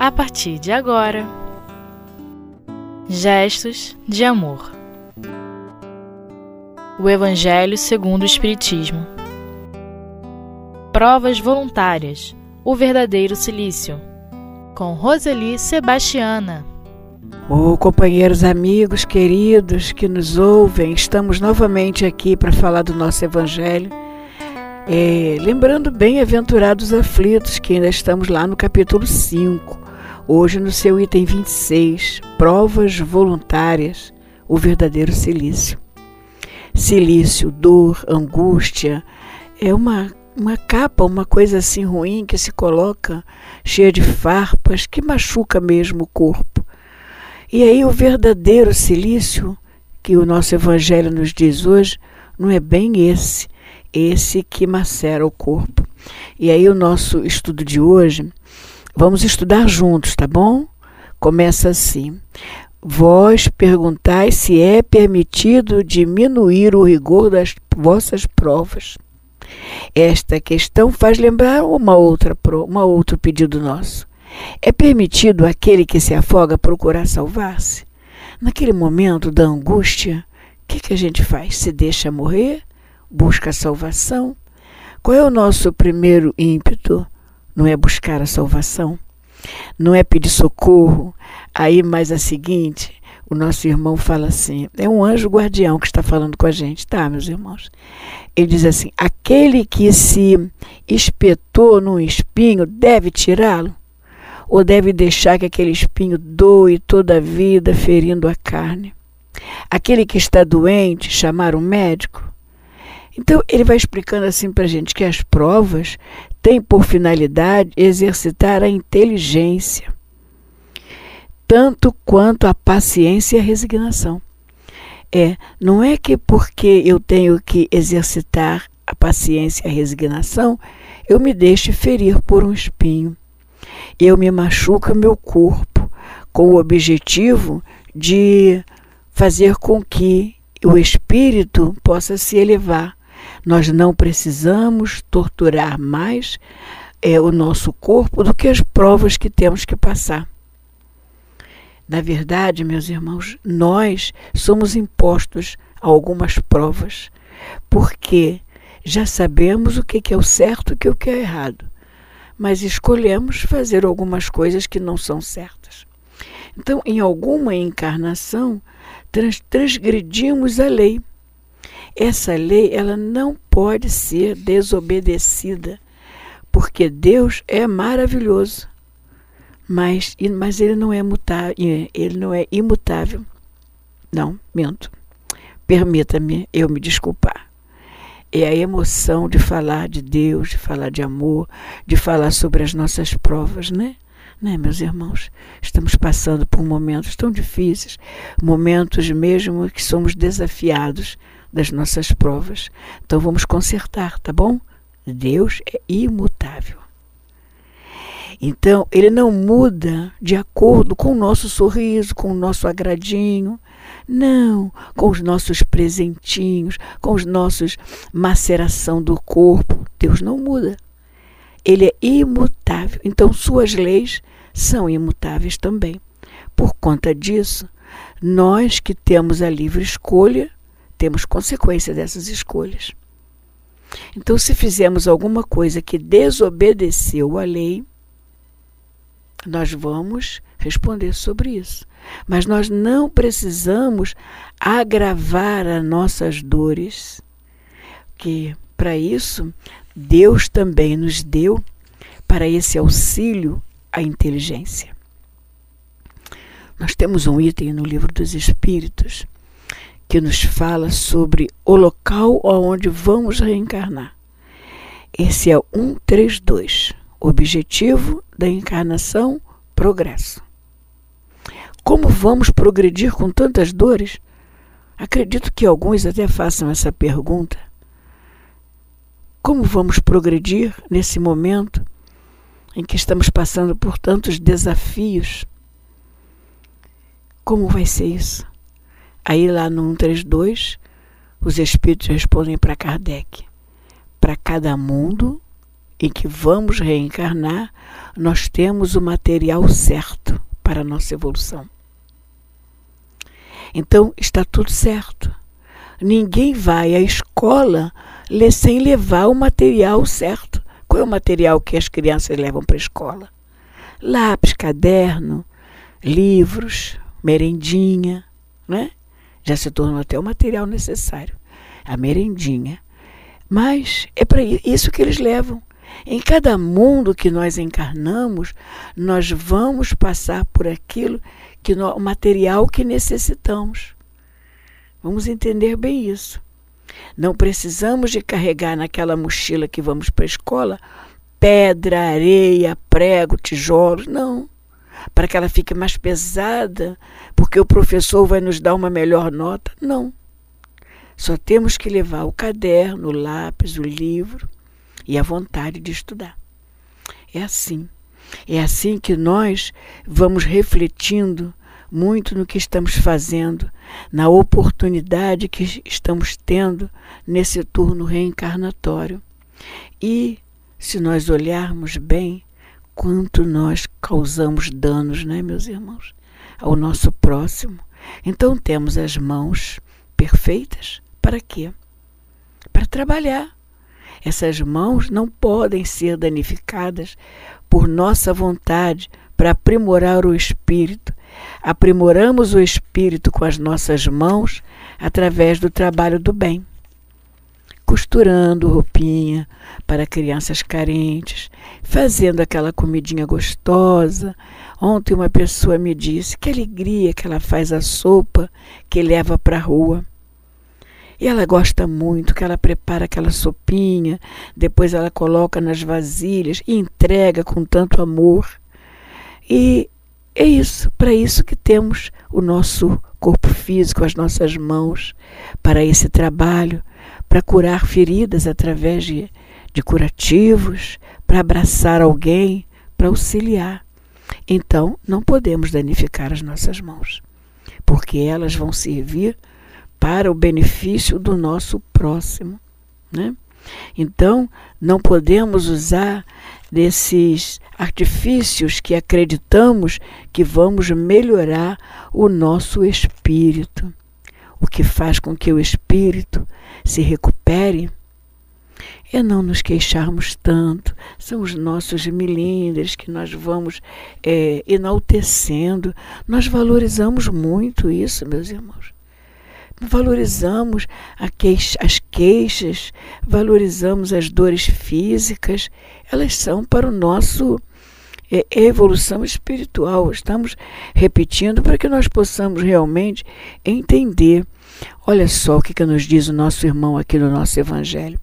a partir de agora. Gestos de amor. O Evangelho segundo o Espiritismo. Provas voluntárias. O verdadeiro silício. Com Roseli Sebastiana. Oh, companheiros, amigos, queridos que nos ouvem, estamos novamente aqui para falar do nosso Evangelho. É, lembrando bem-aventurados aflitos, que ainda estamos lá no capítulo 5, hoje no seu item 26, provas voluntárias, o verdadeiro silício. Silício, dor, angústia, é uma, uma capa, uma coisa assim ruim que se coloca, cheia de farpas, que machuca mesmo o corpo. E aí o verdadeiro silício, que o nosso Evangelho nos diz hoje, não é bem esse, esse que macera o corpo. E aí o nosso estudo de hoje, vamos estudar juntos, tá bom? Começa assim. Vós perguntais se é permitido diminuir o rigor das vossas provas. Esta questão faz lembrar uma outra, uma outro pedido nosso. É permitido aquele que se afoga procurar salvar-se? Naquele momento da angústia, o que, que a gente faz? Se deixa morrer? Busca salvação? Qual é o nosso primeiro ímpeto? Não é buscar a salvação? Não é pedir socorro? Aí, mais a seguinte, o nosso irmão fala assim: é um anjo guardião que está falando com a gente, tá, meus irmãos? Ele diz assim: aquele que se espetou num espinho deve tirá-lo? ou deve deixar que aquele espinho doe toda a vida, ferindo a carne? Aquele que está doente, chamar um médico? Então, ele vai explicando assim para a gente que as provas têm por finalidade exercitar a inteligência, tanto quanto a paciência e a resignação. É, não é que porque eu tenho que exercitar a paciência e a resignação, eu me deixe ferir por um espinho eu me machuco meu corpo com o objetivo de fazer com que o espírito possa se elevar. Nós não precisamos torturar mais é, o nosso corpo do que as provas que temos que passar. Na verdade, meus irmãos, nós somos impostos a algumas provas, porque já sabemos o que é o certo e o que é errado mas escolhemos fazer algumas coisas que não são certas. Então, em alguma encarnação, trans transgredimos a lei. Essa lei ela não pode ser desobedecida, porque Deus é maravilhoso, mas, mas ele não é mutável, ele não é imutável. Não, minto. Permita-me eu me desculpar é a emoção de falar de Deus, de falar de amor, de falar sobre as nossas provas, né? Né, meus irmãos? Estamos passando por momentos tão difíceis, momentos mesmo que somos desafiados das nossas provas. Então vamos consertar, tá bom? Deus é imutável. Então, ele não muda de acordo com o nosso sorriso, com o nosso agradinho, não, com os nossos presentinhos, com os nossos maceração do corpo. Deus não muda. Ele é imutável. Então, suas leis são imutáveis também. Por conta disso, nós que temos a livre escolha, temos consequência dessas escolhas. Então, se fizermos alguma coisa que desobedeceu a lei, nós vamos responder sobre isso. Mas nós não precisamos agravar as nossas dores, que para isso Deus também nos deu para esse auxílio a inteligência. Nós temos um item no livro dos Espíritos que nos fala sobre o local onde vamos reencarnar. Esse é o 132, objetivo da encarnação, progresso. Como vamos progredir com tantas dores? Acredito que alguns até façam essa pergunta. Como vamos progredir nesse momento em que estamos passando por tantos desafios? Como vai ser isso? Aí lá no 132, os espíritos respondem para Kardec: para cada mundo em que vamos reencarnar, nós temos o material certo para a nossa evolução. Então está tudo certo. Ninguém vai à escola sem levar o material certo. Qual é o material que as crianças levam para a escola? Lápis, caderno, livros, merendinha, né? Já se tornou até o material necessário. A merendinha. Mas é para isso que eles levam. Em cada mundo que nós encarnamos, nós vamos passar por aquilo que o material que necessitamos. Vamos entender bem isso. Não precisamos de carregar naquela mochila que vamos para a escola pedra, areia, prego, tijolos, não. Para que ela fique mais pesada, porque o professor vai nos dar uma melhor nota, não. Só temos que levar o caderno, o lápis, o livro e a vontade de estudar. É assim. É assim que nós vamos refletindo muito no que estamos fazendo, na oportunidade que estamos tendo nesse turno reencarnatório. E, se nós olharmos bem, quanto nós causamos danos, né, meus irmãos, ao nosso próximo. Então temos as mãos perfeitas para quê? Para trabalhar essas mãos não podem ser danificadas por nossa vontade para aprimorar o espírito. Aprimoramos o espírito com as nossas mãos através do trabalho do bem. Costurando roupinha para crianças carentes, fazendo aquela comidinha gostosa. Ontem uma pessoa me disse que alegria que ela faz a sopa que leva para a rua. E ela gosta muito que ela prepara aquela sopinha, depois ela coloca nas vasilhas e entrega com tanto amor. E é isso, para isso que temos o nosso corpo físico, as nossas mãos, para esse trabalho, para curar feridas através de, de curativos, para abraçar alguém, para auxiliar. Então, não podemos danificar as nossas mãos, porque elas vão servir para o benefício do nosso próximo. Né? Então, não podemos usar desses artifícios que acreditamos que vamos melhorar o nosso espírito. O que faz com que o espírito se recupere é não nos queixarmos tanto, são os nossos milindres que nós vamos é, enaltecendo. Nós valorizamos muito isso, meus irmãos. Valorizamos as queixas, valorizamos as dores físicas, elas são para o nosso é, evolução espiritual. Estamos repetindo para que nós possamos realmente entender. Olha só o que, que nos diz o nosso irmão aqui no nosso Evangelho.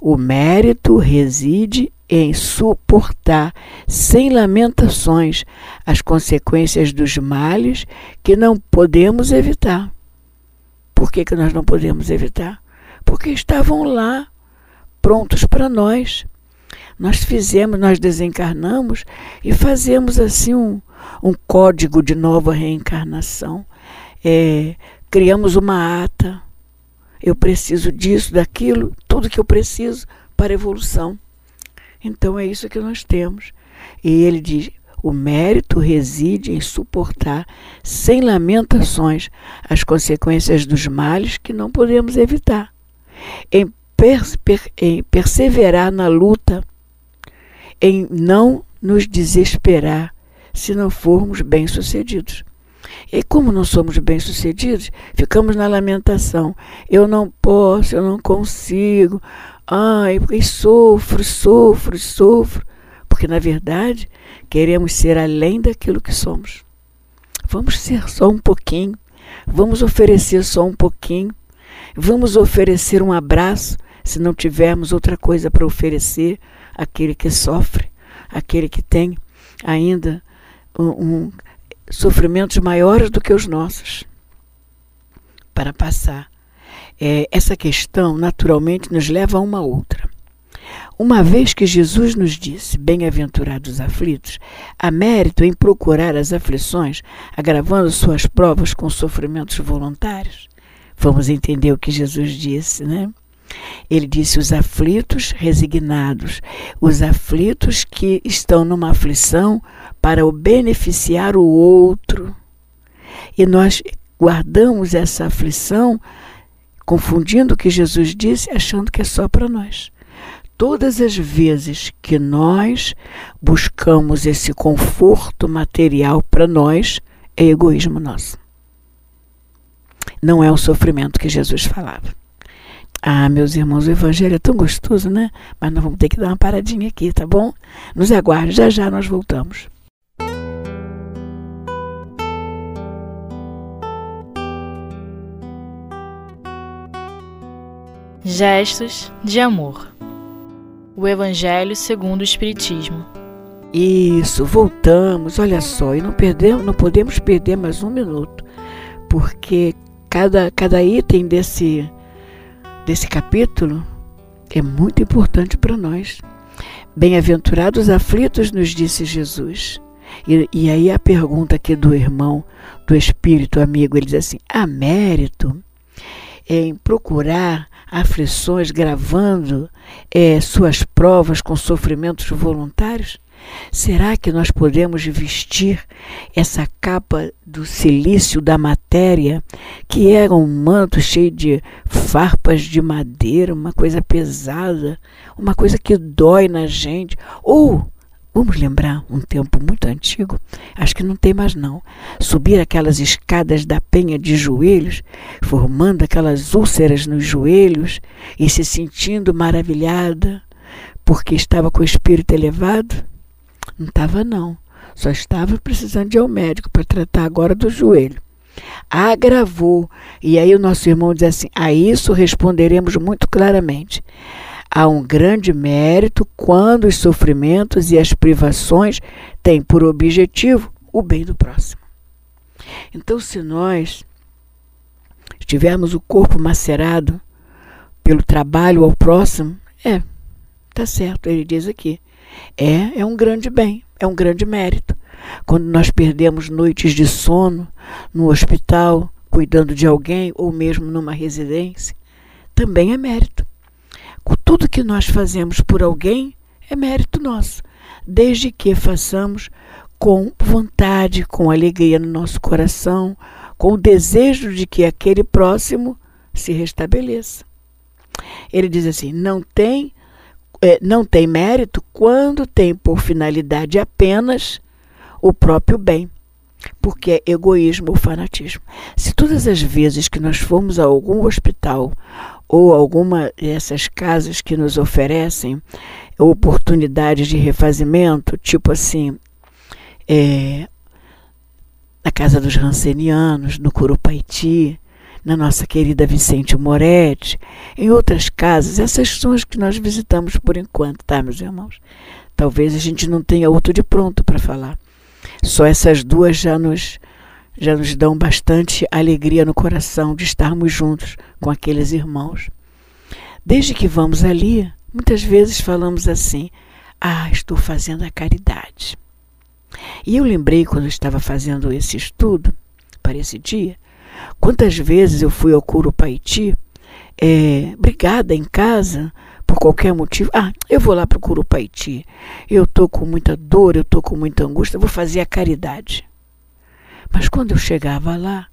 O mérito reside em suportar sem lamentações as consequências dos males que não podemos evitar. Por que, que nós não podemos evitar? Porque estavam lá, prontos para nós. Nós fizemos, nós desencarnamos e fazemos assim um, um código de nova reencarnação. É, criamos uma ata. Eu preciso disso, daquilo, tudo que eu preciso para a evolução. Então é isso que nós temos. E ele diz: o mérito reside em suportar sem lamentações as consequências dos males que não podemos evitar, em, per, per, em perseverar na luta, em não nos desesperar se não formos bem-sucedidos. E como não somos bem-sucedidos, ficamos na lamentação. Eu não posso, eu não consigo. Ai, e sofro, sofro, sofro. Porque, na verdade, queremos ser além daquilo que somos. Vamos ser só um pouquinho. Vamos oferecer só um pouquinho. Vamos oferecer um abraço se não tivermos outra coisa para oferecer àquele que sofre, àquele que tem ainda um, um, sofrimentos maiores do que os nossos para passar. É, essa questão naturalmente nos leva a uma outra. Uma vez que Jesus nos disse: Bem-aventurados os aflitos, há mérito em procurar as aflições, agravando suas provas com sofrimentos voluntários. Vamos entender o que Jesus disse, né? Ele disse: os aflitos resignados, os aflitos que estão numa aflição para o beneficiar o outro. E nós guardamos essa aflição, confundindo o que Jesus disse, achando que é só para nós. Todas as vezes que nós buscamos esse conforto material para nós, é egoísmo nosso. Não é o sofrimento que Jesus falava. Ah, meus irmãos, o evangelho é tão gostoso, né? Mas nós vamos ter que dar uma paradinha aqui, tá bom? Nos aguarde, já já nós voltamos. Gestos de amor. O Evangelho segundo o Espiritismo. Isso, voltamos, olha só, e não perdemos, não podemos perder mais um minuto, porque cada, cada item desse, desse capítulo é muito importante para nós. Bem-aventurados aflitos, nos disse Jesus. E, e, aí a pergunta aqui do irmão, do espírito amigo, ele diz assim: há mérito em procurar aflições, gravando é, suas provas com sofrimentos voluntários? Será que nós podemos vestir essa capa do silício da matéria, que era um manto cheio de farpas de madeira, uma coisa pesada, uma coisa que dói na gente? Ou Vamos lembrar um tempo muito antigo, acho que não tem mais não. Subir aquelas escadas da penha de joelhos, formando aquelas úlceras nos joelhos e se sentindo maravilhada porque estava com o espírito elevado? Não estava não. Só estava precisando de ir ao médico para tratar agora do joelho. Agravou. E aí o nosso irmão diz assim: a isso responderemos muito claramente. Há um grande mérito quando os sofrimentos e as privações têm por objetivo o bem do próximo. Então, se nós tivermos o corpo macerado pelo trabalho ao próximo, é, tá certo, ele diz aqui. É, é um grande bem, é um grande mérito. Quando nós perdemos noites de sono no hospital, cuidando de alguém ou mesmo numa residência, também é mérito. Tudo que nós fazemos por alguém é mérito nosso, desde que façamos com vontade, com alegria no nosso coração, com o desejo de que aquele próximo se restabeleça. Ele diz assim: não tem, é, não tem mérito quando tem por finalidade apenas o próprio bem, porque é egoísmo ou fanatismo. Se todas as vezes que nós formos a algum hospital ou alguma dessas casas que nos oferecem oportunidades de refazimento, tipo assim, é, na casa dos Rancenianos, no Curupaiti, na nossa querida Vicente Moretti, em outras casas, essas são as que nós visitamos por enquanto, tá, meus irmãos? Talvez a gente não tenha outro de pronto para falar. Só essas duas já nos já nos dão bastante alegria no coração de estarmos juntos com aqueles irmãos. Desde que vamos ali, muitas vezes falamos assim: Ah, estou fazendo a caridade. E eu lembrei quando eu estava fazendo esse estudo, para esse dia, quantas vezes eu fui ao Curupaiti, é, brigada em casa, por qualquer motivo. Ah, eu vou lá para o Curupaiti, eu estou com muita dor, eu estou com muita angústia, vou fazer a caridade. Mas quando eu chegava lá,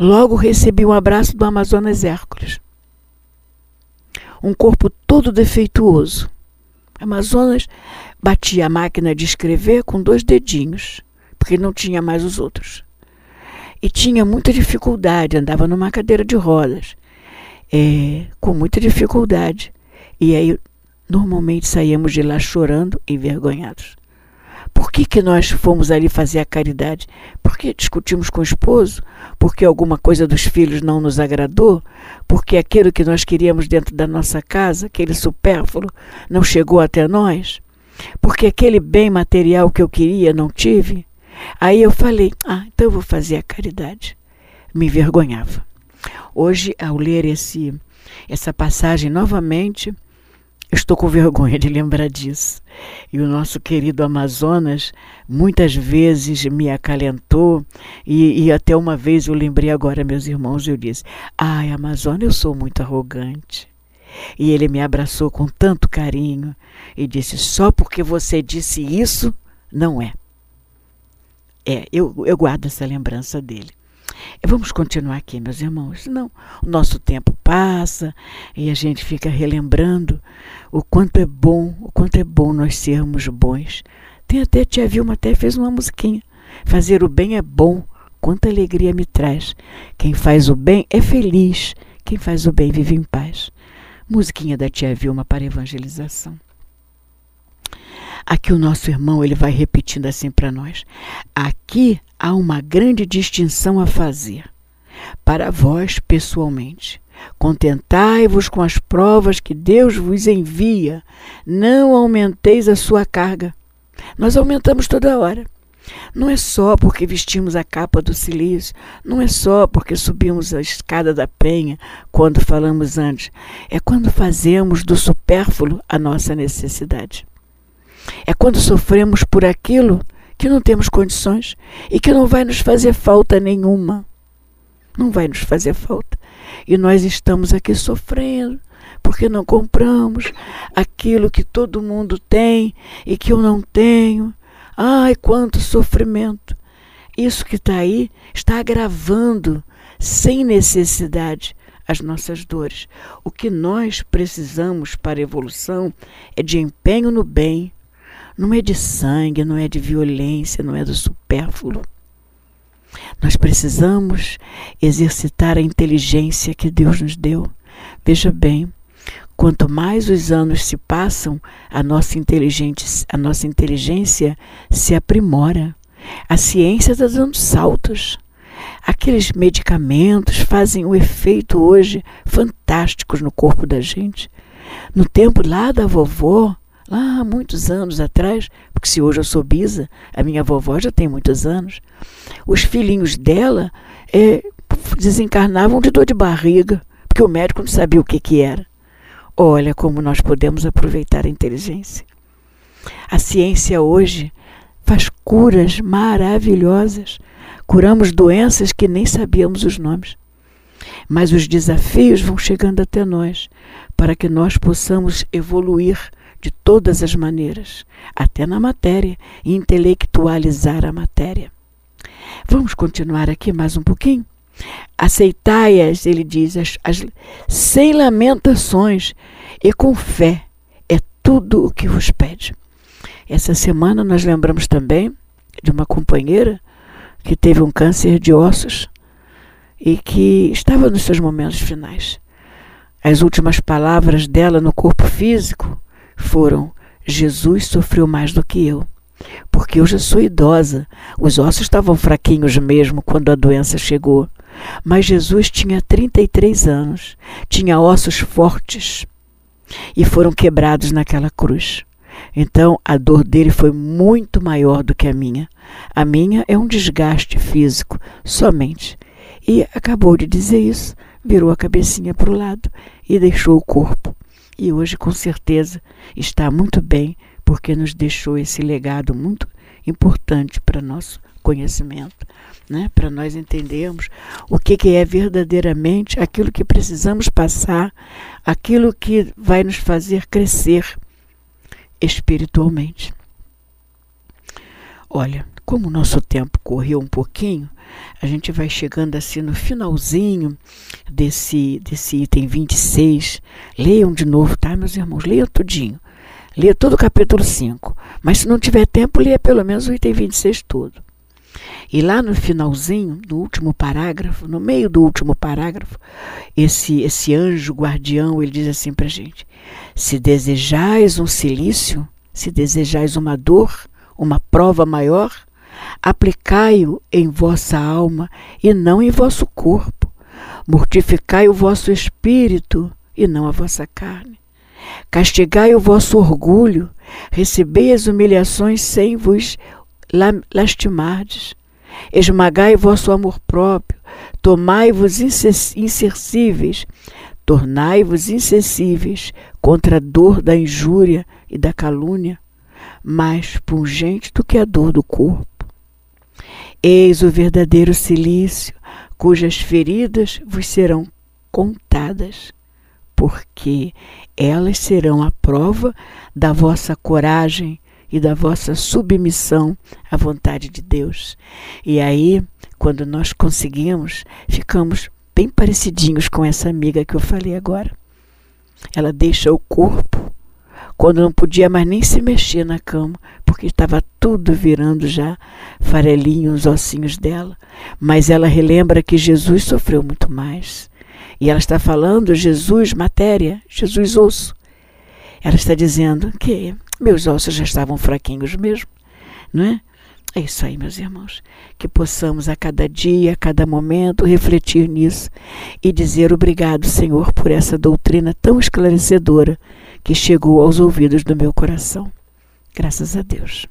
logo recebi um abraço do Amazonas Hércules. Um corpo todo defeituoso. Amazonas batia a máquina de escrever com dois dedinhos, porque não tinha mais os outros. E tinha muita dificuldade, andava numa cadeira de rodas, é, com muita dificuldade. E aí, normalmente saíamos de lá chorando, envergonhados. Por que, que nós fomos ali fazer a caridade? Porque discutimos com o esposo? Porque alguma coisa dos filhos não nos agradou? Porque aquilo que nós queríamos dentro da nossa casa, aquele supérfluo, não chegou até nós? Porque aquele bem material que eu queria não tive? Aí eu falei: ah, então eu vou fazer a caridade. Me envergonhava. Hoje, ao ler esse, essa passagem novamente, Estou com vergonha de lembrar disso. E o nosso querido Amazonas muitas vezes me acalentou, e, e, até uma vez eu lembrei agora, meus irmãos, eu disse: Ai, Amazonas, eu sou muito arrogante. e ele me abraçou com tanto carinho e disse: Só porque você disse isso, não é. É, eu, eu guardo essa lembrança dele. Vamos continuar aqui, meus irmãos. Senão o nosso tempo passa e a gente fica relembrando o quanto é bom, o quanto é bom nós sermos bons. Tem até tia Vilma até fez uma musiquinha. Fazer o bem é bom, quanta alegria me traz. Quem faz o bem é feliz, quem faz o bem vive em paz. Musiquinha da tia Vilma para evangelização. Aqui o nosso irmão ele vai repetindo assim para nós. Aqui há uma grande distinção a fazer. Para vós pessoalmente, contentai-vos com as provas que Deus vos envia, não aumenteis a sua carga. Nós aumentamos toda hora. Não é só porque vestimos a capa do silício, não é só porque subimos a escada da penha, quando falamos antes, é quando fazemos do supérfluo a nossa necessidade. É quando sofremos por aquilo que não temos condições e que não vai nos fazer falta nenhuma. Não vai nos fazer falta. E nós estamos aqui sofrendo porque não compramos aquilo que todo mundo tem e que eu não tenho. Ai, quanto sofrimento! Isso que está aí está agravando, sem necessidade, as nossas dores. O que nós precisamos para a evolução é de empenho no bem, não é de sangue, não é de violência, não é do supérfluo. Nós precisamos exercitar a inteligência que Deus nos deu. Veja bem, quanto mais os anos se passam, a nossa inteligência, a nossa inteligência se aprimora. A ciência está dando saltos. Aqueles medicamentos fazem um efeito hoje fantásticos no corpo da gente. No tempo lá da vovó, lá muitos anos atrás, porque se hoje eu sou bisa, a minha vovó já tem muitos anos, os filhinhos dela é, desencarnavam de dor de barriga, porque o médico não sabia o que, que era. Olha como nós podemos aproveitar a inteligência. A ciência hoje faz curas maravilhosas. Curamos doenças que nem sabíamos os nomes. Mas os desafios vão chegando até nós para que nós possamos evoluir de todas as maneiras, até na matéria, e intelectualizar a matéria. Vamos continuar aqui mais um pouquinho? Aceitai-as, ele diz, as, as, sem lamentações e com fé, é tudo o que vos pede. Essa semana nós lembramos também de uma companheira que teve um câncer de ossos e que estava nos seus momentos finais. As últimas palavras dela no corpo físico foram: Jesus sofreu mais do que eu, porque eu já sou idosa. Os ossos estavam fraquinhos mesmo quando a doença chegou. Mas Jesus tinha 33 anos, tinha ossos fortes e foram quebrados naquela cruz. Então a dor dele foi muito maior do que a minha. A minha é um desgaste físico somente. E acabou de dizer isso, virou a cabecinha para o lado e deixou o corpo e hoje com certeza está muito bem porque nos deixou esse legado muito importante para nosso conhecimento, né? para nós entendermos o que, que é verdadeiramente aquilo que precisamos passar, aquilo que vai nos fazer crescer espiritualmente. Olha, como o nosso tempo correu um pouquinho, a gente vai chegando assim no finalzinho desse, desse item 26. Leiam de novo, tá, meus irmãos? Leiam tudinho. Leia todo o capítulo 5. Mas se não tiver tempo, leia pelo menos o item 26 todo. E lá no finalzinho, no último parágrafo, no meio do último parágrafo, esse, esse anjo guardião, ele diz assim para gente: Se desejais um silício, se desejais uma dor, uma prova maior, aplicai-o em vossa alma e não em vosso corpo. Mortificai o vosso espírito e não a vossa carne. Castigai o vosso orgulho, recebei as humilhações sem vos lastimardes. Esmagai vosso amor próprio, tomai-vos insensíveis, tornai-vos insensíveis contra a dor da injúria e da calúnia, mais pungente do que a dor do corpo. Eis o verdadeiro silício, cujas feridas vos serão contadas. porque elas serão a prova da vossa coragem e da vossa submissão à vontade de Deus. E aí, quando nós conseguimos, ficamos bem parecidinhos com essa amiga que eu falei agora. Ela deixa o corpo quando não podia mais nem se mexer na cama, porque estava tudo virando já farelinho os ossinhos dela. Mas ela relembra que Jesus sofreu muito mais. E ela está falando Jesus matéria, Jesus osso. Ela está dizendo que meus ossos já estavam fraquinhos mesmo, não é? É isso aí, meus irmãos. Que possamos a cada dia, a cada momento, refletir nisso e dizer obrigado, Senhor, por essa doutrina tão esclarecedora que chegou aos ouvidos do meu coração. Graças a Deus.